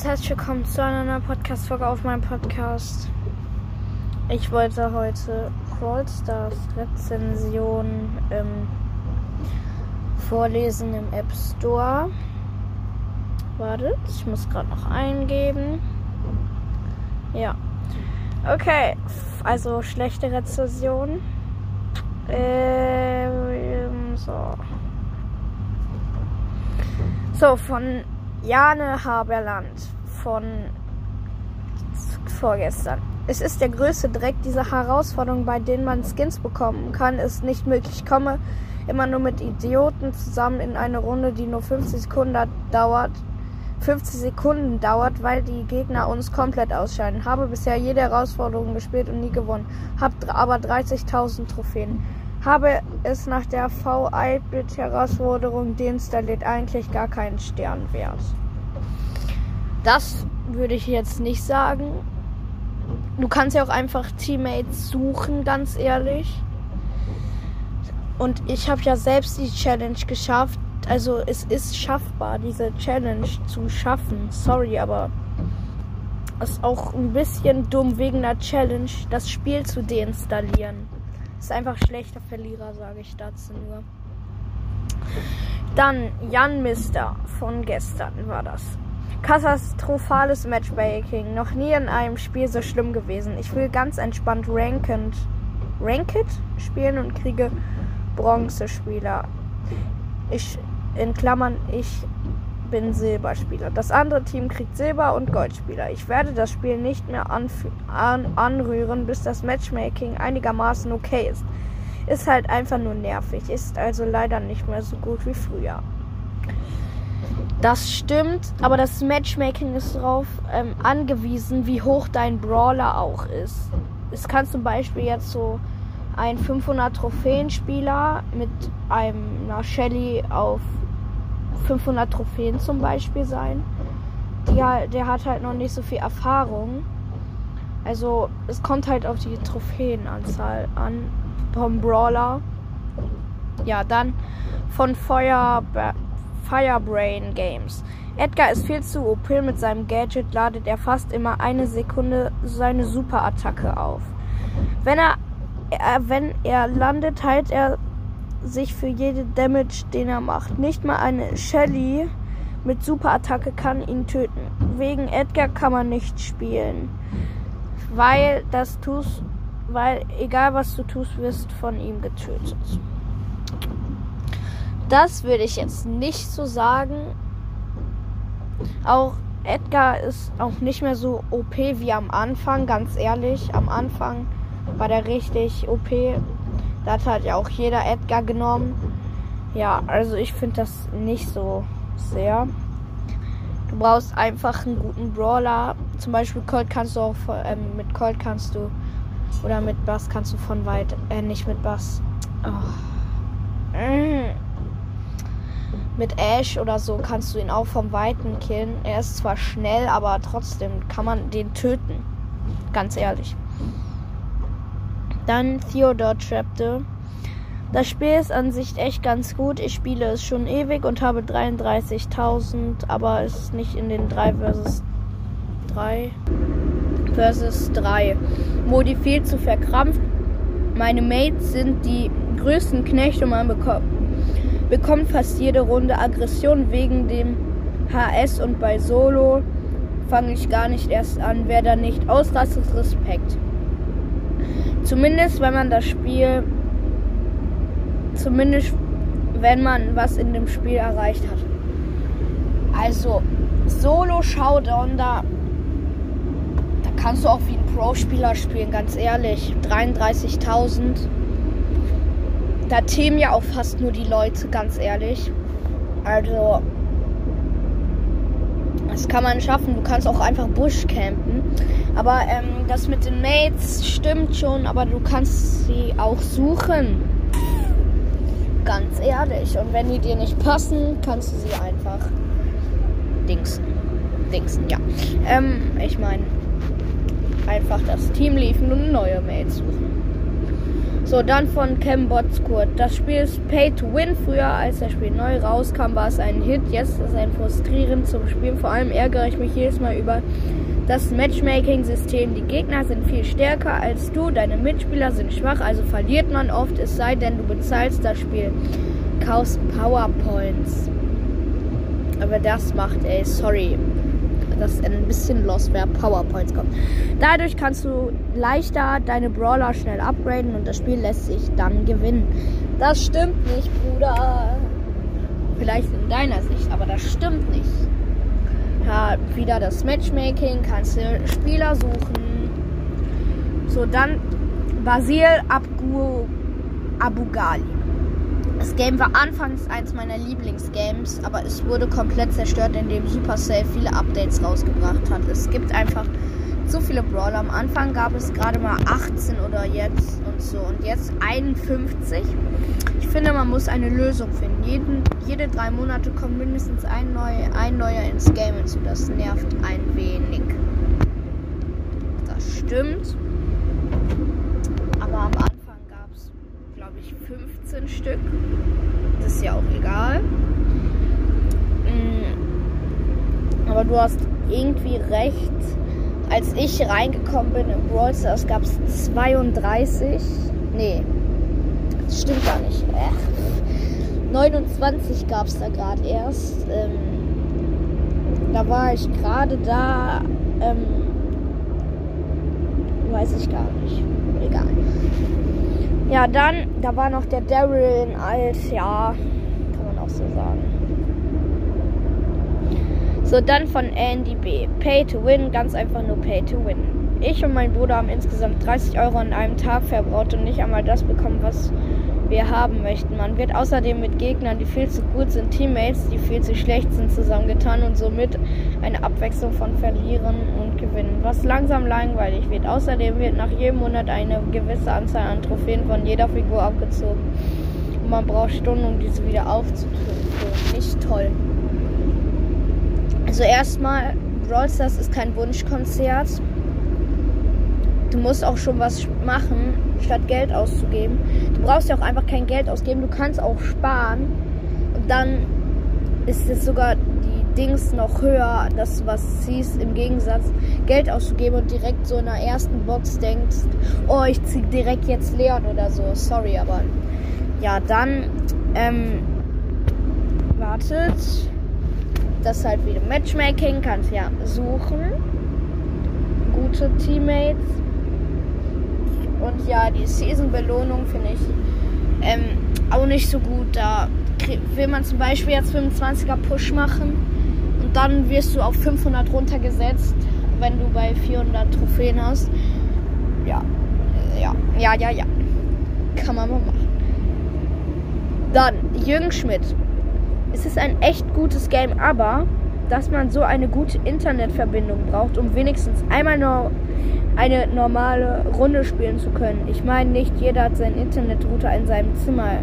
Und herzlich willkommen zu einer neuen Podcast-Folge auf meinem Podcast. Ich wollte heute Brawl Stars Rezension ähm, vorlesen im App Store. Wartet, ich muss gerade noch eingeben. Ja. Okay, also schlechte Rezension. Ähm, so. So, von Jane Haberland von vorgestern. Es ist der größte Dreck, diese Herausforderung, bei denen man Skins bekommen kann, ist nicht möglich. Ich komme immer nur mit Idioten zusammen in eine Runde, die nur 50 Sekunden dauert. 50 Sekunden dauert, weil die Gegner uns komplett ausscheiden. Habe bisher jede Herausforderung gespielt und nie gewonnen. Hab aber 30.000 Trophäen habe es nach der V-Bit-Herausforderung deinstalliert. Eigentlich gar keinen Sternwert. Das würde ich jetzt nicht sagen. Du kannst ja auch einfach Teammates suchen, ganz ehrlich. Und ich habe ja selbst die Challenge geschafft. Also es ist schaffbar, diese Challenge zu schaffen. Sorry, aber es ist auch ein bisschen dumm wegen der Challenge, das Spiel zu deinstallieren. Ist einfach schlechter Verlierer, sage ich dazu nur. Dann Jan Mister von gestern war das. Katastrophales Matchmaking. Noch nie in einem Spiel so schlimm gewesen. Ich will ganz entspannt Ranked, Ranked spielen und kriege Bronzespieler. Ich, in Klammern, ich bin Silberspieler. Das andere Team kriegt Silber- und Goldspieler. Ich werde das Spiel nicht mehr an, anrühren, bis das Matchmaking einigermaßen okay ist. Ist halt einfach nur nervig. Ist also leider nicht mehr so gut wie früher. Das stimmt, aber das Matchmaking ist darauf ähm, angewiesen, wie hoch dein Brawler auch ist. Es kann zum Beispiel jetzt so ein 500 Trophäenspieler mit einer Shelly auf 500 Trophäen zum Beispiel sein. Die, der hat halt noch nicht so viel Erfahrung. Also es kommt halt auf die Trophäenanzahl an vom Brawler. Ja, dann von Feuer, Firebrain Games. Edgar ist viel zu OP mit seinem Gadget, ladet er fast immer eine Sekunde seine Superattacke auf. Wenn er, äh, wenn er landet, heilt er sich für jede Damage, den er macht. Nicht mal eine Shelly mit Superattacke kann ihn töten. Wegen Edgar kann man nicht spielen. Weil das tust, weil egal was du tust, wirst von ihm getötet. Das würde ich jetzt nicht so sagen. Auch Edgar ist auch nicht mehr so OP wie am Anfang, ganz ehrlich. Am Anfang war der richtig OP. Da hat ja auch jeder Edgar genommen. Ja, also ich finde das nicht so sehr. Du brauchst einfach einen guten Brawler. Zum Beispiel Colt kannst du auch ähm, mit Colt kannst du oder mit Bass kannst du von weit äh, nicht mit Bass. Oh. Mm. Mit Ash oder so kannst du ihn auch vom Weiten killen. Er ist zwar schnell, aber trotzdem kann man den töten. Ganz ehrlich. Dann Theodore Trapte. Das Spiel ist an sich echt ganz gut. Ich spiele es schon ewig und habe 33.000, aber es ist nicht in den 3 versus 3 versus 3 Modi viel zu verkrampft. Meine Mates sind die größten Knechte und man bekommt, bekommt fast jede Runde Aggression wegen dem HS und bei Solo fange ich gar nicht erst an. Wer da nicht ausrastet, Respekt. Zumindest wenn man das Spiel, zumindest wenn man was in dem Spiel erreicht hat. Also Solo Showdown, da, da kannst du auch wie ein Pro-Spieler spielen, ganz ehrlich. 33.000. Da themen ja auch fast nur die Leute, ganz ehrlich. Also, das kann man schaffen. Du kannst auch einfach Busch campen. Aber ähm, das mit den Mates stimmt schon, aber du kannst sie auch suchen. Ganz ehrlich. Und wenn die dir nicht passen, kannst du sie einfach dingsen. Dingsen, ja. Ähm, ich meine, einfach das Team liefen und neue Mates suchen. So, dann von Cam Botskurt. Das Spiel ist Pay to Win. Früher, als das Spiel neu rauskam, war es ein Hit. Jetzt ist es ein frustrierend zum Spielen. Vor allem ärgere ich mich jedes Mal über das Matchmaking-System. Die Gegner sind viel stärker als du, deine Mitspieler sind schwach, also verliert man oft, es sei denn, du bezahlst das Spiel. Kaufst Powerpoints. Aber das macht, ey, sorry das ein bisschen los wer Powerpoints kommt. Dadurch kannst du leichter deine Brawler schnell upgraden und das Spiel lässt sich dann gewinnen. Das stimmt nicht, Bruder. Vielleicht in deiner Sicht, aber das stimmt nicht. Ja, wieder das Matchmaking, kannst du Spieler suchen. So, dann Basil Abgu Abugali. Das Game war anfangs eins meiner Lieblingsgames, aber es wurde komplett zerstört, indem Supercell viele Updates rausgebracht hat. Es gibt einfach so viele Brawler. Am Anfang gab es gerade mal 18 oder jetzt und so. Und jetzt 51. Ich finde, man muss eine Lösung finden. Jeden, jede drei Monate kommt mindestens ein, neu, ein neuer ins Game hinzu. Das nervt ein wenig. Das stimmt. Aber am Anfang 15 Stück. Das ist ja auch egal. Mm, aber du hast irgendwie recht. Als ich reingekommen bin in Brawl Stars gab es 32. Nee, das stimmt gar nicht. Äh, 29 gab es da gerade erst. Ähm, da war ich gerade da. Ähm, weiß ich gar nicht. Egal. Ja, dann, da war noch der Daryl in alt, ja, kann man auch so sagen. So, dann von Andy B. Pay to win, ganz einfach nur Pay to win. Ich und mein Bruder haben insgesamt 30 Euro an einem Tag verbraucht und nicht einmal das bekommen, was wir haben möchten. Man wird außerdem mit Gegnern, die viel zu gut sind, Teammates, die viel zu schlecht sind, zusammengetan und somit eine Abwechslung von Verlieren und Gewinnen, was langsam langweilig wird. Außerdem wird nach jedem Monat eine gewisse Anzahl an Trophäen von jeder Figur abgezogen. Und man braucht Stunden, um diese wieder aufzutun. Nicht toll. Also erstmal, Brawl Stars ist kein Wunschkonzert. Du musst auch schon was machen, statt Geld auszugeben. Du brauchst ja auch einfach kein Geld ausgeben. Du kannst auch sparen. Und dann ist es sogar die Dings noch höher, dass du was ziehst, im Gegensatz Geld auszugeben und direkt so in der ersten Box denkst, oh, ich zieh direkt jetzt Leon oder so. Sorry, aber ja, dann, ähm, wartet. Das ist halt wieder Matchmaking, kannst ja suchen. Gute Teammates. Und ja, die Season-Belohnung finde ich ähm, auch nicht so gut. Da will man zum Beispiel jetzt 25er Push machen und dann wirst du auf 500 runtergesetzt, wenn du bei 400 Trophäen hast. Ja, ja, ja, ja, ja. Kann man mal machen. Dann Jürgen Schmidt. Es ist ein echt gutes Game, aber dass man so eine gute Internetverbindung braucht, um wenigstens einmal nur eine normale Runde spielen zu können. Ich meine, nicht jeder hat seinen Internetrouter in seinem Zimmer.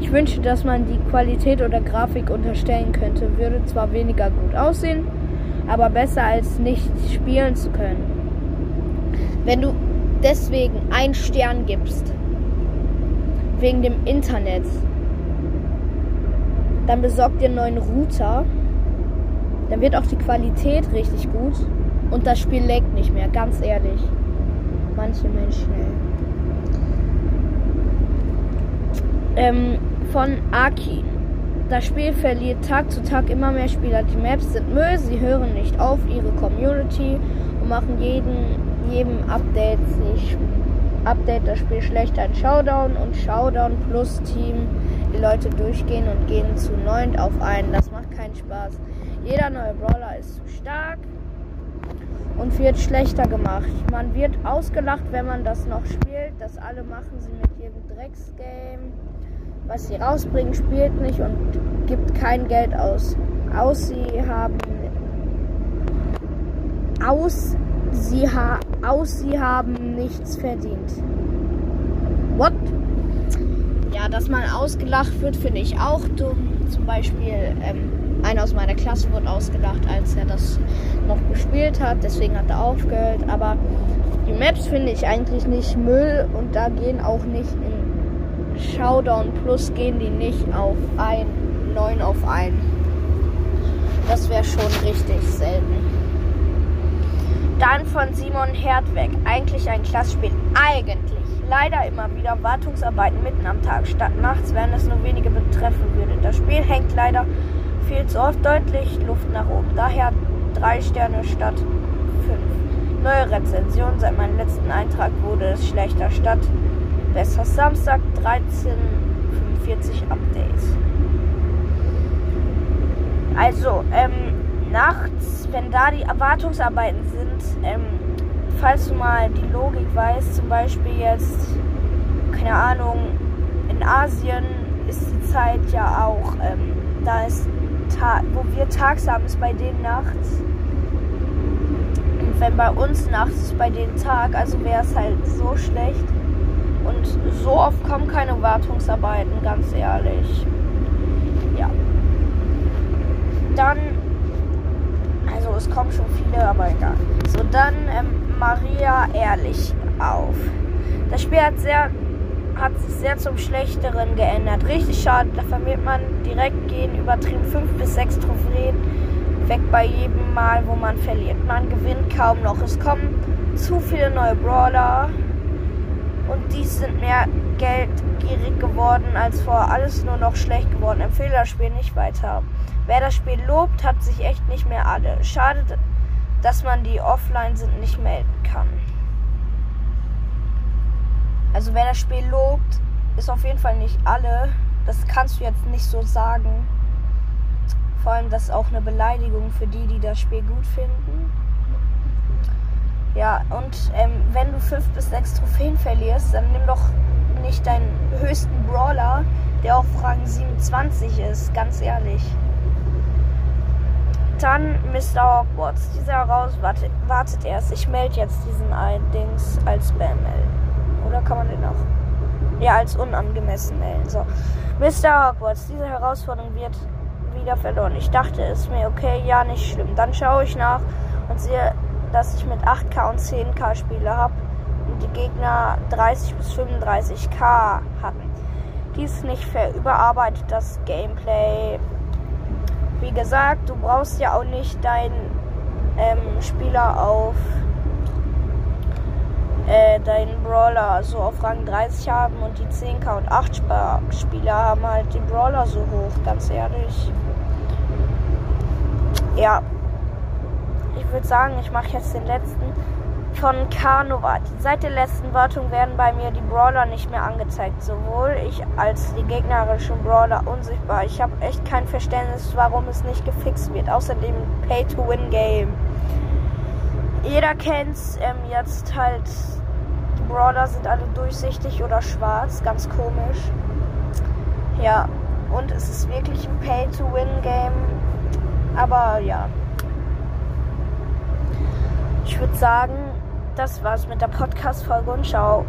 Ich wünsche, dass man die Qualität oder Grafik unterstellen könnte. Würde zwar weniger gut aussehen, aber besser als nicht spielen zu können. Wenn du deswegen einen Stern gibst, wegen dem Internet, dann besorg dir einen neuen Router. Dann wird auch die Qualität richtig gut. Und das Spiel leckt nicht mehr, ganz ehrlich. Manche Menschen. Ähm, von Aki. Das Spiel verliert Tag zu Tag immer mehr Spieler. Die Maps sind Müll, sie hören nicht auf ihre Community und machen jeden, jedem Update sich Update das Spiel schlechter in Showdown und Showdown plus Team. Die Leute durchgehen und gehen zu neunt auf einen. Das macht keinen Spaß. Jeder neue Brawler ist zu stark und wird schlechter gemacht. Man wird ausgelacht, wenn man das noch spielt. Das alle machen sie mit jedem Drecksgame. Was sie rausbringen, spielt nicht und gibt kein Geld aus. Aus sie haben aus sie, ha aus sie haben nichts verdient. What? Ja, dass man ausgelacht wird, finde ich auch dumm. Zum Beispiel ähm, einer aus meiner Klasse wurde ausgelacht, als er das noch gespielt hat. Deswegen hat er aufgehört. Aber Die Maps finde ich eigentlich nicht Müll und da gehen auch nicht in Showdown Plus gehen die nicht auf ein 9 auf 1. Das wäre schon richtig selten. Dann von Simon Herdweg. Eigentlich ein Klassspiel. Eigentlich. Leider immer wieder Wartungsarbeiten mitten am Tag statt nachts, wenn es nur wenige betreffen würde. Das Spiel hängt leider viel zu oft deutlich Luft nach oben. Daher drei Sterne statt fünf. Neue Rezension. Seit meinem letzten Eintrag wurde es schlechter statt besser. Samstag 13.45 Updates. Also, ähm, nachts, wenn da die Erwartungsarbeiten sind, ähm, falls du mal die Logik weißt, zum Beispiel jetzt, keine Ahnung, in Asien ist die Zeit ja auch, ähm, da ist, wo wir tags haben, ist bei denen nachts. Und wenn bei uns nachts ist bei denen Tag, also wäre es halt so schlecht. Und so oft kommen keine Wartungsarbeiten, ganz ehrlich. Ja. Dann, also es kommen schon viele, aber egal. So, dann ähm, Maria Ehrlich auf. Das Spiel hat sehr hat sich sehr zum Schlechteren geändert. Richtig schade, da verliert man direkt gehen übertrieben 5 bis 6 Trophäen weg bei jedem Mal, wo man verliert. Man gewinnt kaum noch. Es kommen zu viele neue Brawler und die sind mehr geldgierig geworden als vor. Alles nur noch schlecht geworden. Empfehle das Spiel nicht weiter. Wer das Spiel lobt, hat sich echt nicht mehr alle. Schade, dass man die offline sind nicht melden kann. Also wer das Spiel lobt, ist auf jeden Fall nicht alle. Das kannst du jetzt nicht so sagen. Vor allem, das ist auch eine Beleidigung für die, die das Spiel gut finden. Ja, und ähm, wenn du fünf bis sechs Trophäen verlierst, dann nimm doch nicht deinen höchsten Brawler, der auf Rang 27 ist, ganz ehrlich. Dann Mr. Hogwarts. Dieser raus wartet, wartet erst. Ich melde jetzt diesen ein Dings als Spam melden. Oder kann man den auch? Ja, als unangemessen melden. So. Mr. Hogwarts, diese Herausforderung wird wieder verloren. Ich dachte es mir, okay, ja, nicht schlimm. Dann schaue ich nach und sehe, dass ich mit 8K und 10K Spiele habe und die Gegner 30 bis 35K hatten. Dies nicht fair. Überarbeitet das Gameplay. Wie gesagt, du brauchst ja auch nicht deinen ähm, Spieler auf äh, deinen Brawler so auf Rang 30 haben und die 10k und 8 Spieler haben halt den Brawler so hoch, ganz ehrlich. Ja. Ich würde sagen, ich mache jetzt den letzten von Carnova. Seit der letzten Wartung werden bei mir die Brawler nicht mehr angezeigt. Sowohl ich als die gegnerischen Brawler unsichtbar. Ich habe echt kein Verständnis, warum es nicht gefixt wird. Außerdem Pay-to-Win-Game. Jeder kennt ähm, jetzt halt Brawler sind alle durchsichtig oder schwarz, ganz komisch. Ja, und es ist wirklich ein Pay-to-Win-Game. Aber ja. Ich würde sagen, das war's mit der Podcast-Folge und ciao.